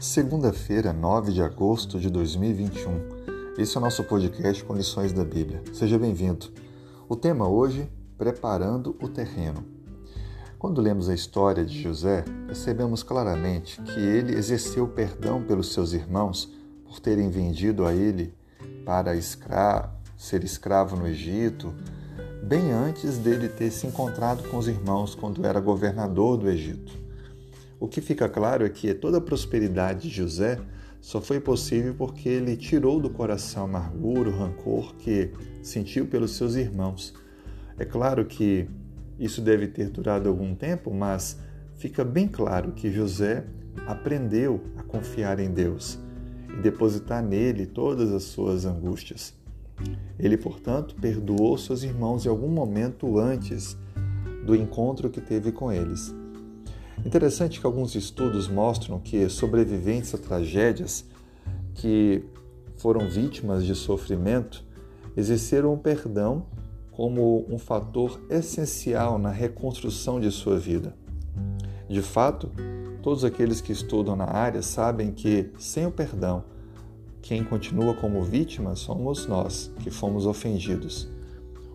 Segunda-feira, 9 de agosto de 2021. Esse é o nosso podcast com lições da Bíblia. Seja bem-vindo. O tema hoje, preparando o terreno. Quando lemos a história de José, percebemos claramente que ele exerceu perdão pelos seus irmãos por terem vendido a ele para escra ser escravo no Egito, bem antes dele ter se encontrado com os irmãos quando era governador do Egito. O que fica claro é que toda a prosperidade de José só foi possível porque ele tirou do coração a amargura, o rancor que sentiu pelos seus irmãos. É claro que isso deve ter durado algum tempo, mas fica bem claro que José aprendeu a confiar em Deus e depositar nele todas as suas angústias. Ele, portanto, perdoou seus irmãos em algum momento antes do encontro que teve com eles. Interessante que alguns estudos mostram que sobreviventes a tragédias que foram vítimas de sofrimento exerceram o perdão como um fator essencial na reconstrução de sua vida. De fato, todos aqueles que estudam na área sabem que, sem o perdão, quem continua como vítima somos nós, que fomos ofendidos.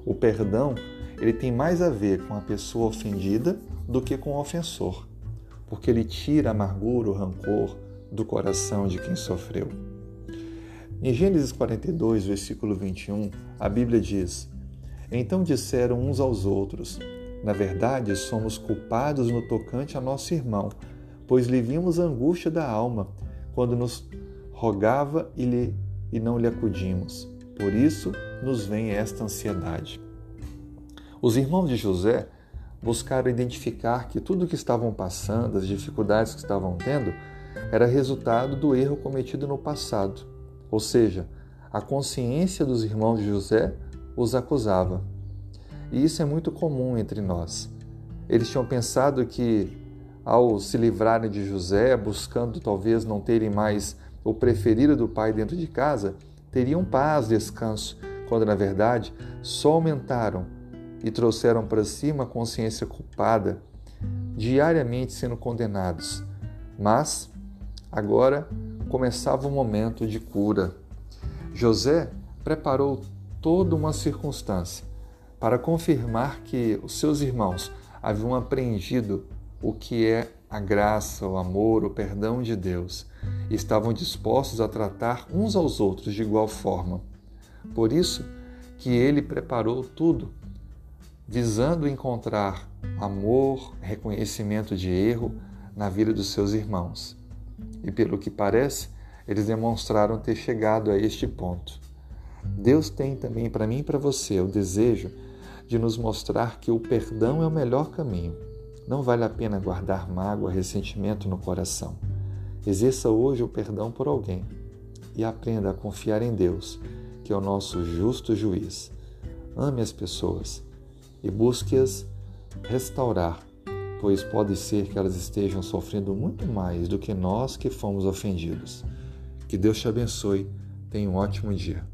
O perdão, ele tem mais a ver com a pessoa ofendida do que com o ofensor porque ele tira a amargura, o rancor do coração de quem sofreu. Em Gênesis 42, versículo 21, a Bíblia diz: Então disseram uns aos outros: Na verdade, somos culpados no tocante a nosso irmão, pois lhe vimos a angústia da alma quando nos rogava e, lhe, e não lhe acudimos. Por isso nos vem esta ansiedade. Os irmãos de José buscaram identificar que tudo o que estavam passando, as dificuldades que estavam tendo, era resultado do erro cometido no passado. Ou seja, a consciência dos irmãos de José os acusava. E isso é muito comum entre nós. Eles tinham pensado que, ao se livrarem de José, buscando talvez não terem mais o preferido do pai dentro de casa, teriam paz, descanso, quando na verdade só aumentaram e trouxeram para si uma consciência culpada, diariamente sendo condenados. Mas agora começava o momento de cura. José preparou toda uma circunstância para confirmar que os seus irmãos haviam aprendido o que é a graça, o amor, o perdão de Deus e estavam dispostos a tratar uns aos outros de igual forma. Por isso que ele preparou tudo visando encontrar amor, reconhecimento de erro na vida dos seus irmãos. E pelo que parece, eles demonstraram ter chegado a este ponto. Deus tem também para mim e para você o desejo de nos mostrar que o perdão é o melhor caminho. Não vale a pena guardar mágoa, ressentimento no coração. Exerça hoje o perdão por alguém e aprenda a confiar em Deus, que é o nosso justo juiz. Ame as pessoas e busque-as restaurar, pois pode ser que elas estejam sofrendo muito mais do que nós que fomos ofendidos. Que Deus te abençoe. Tenha um ótimo dia.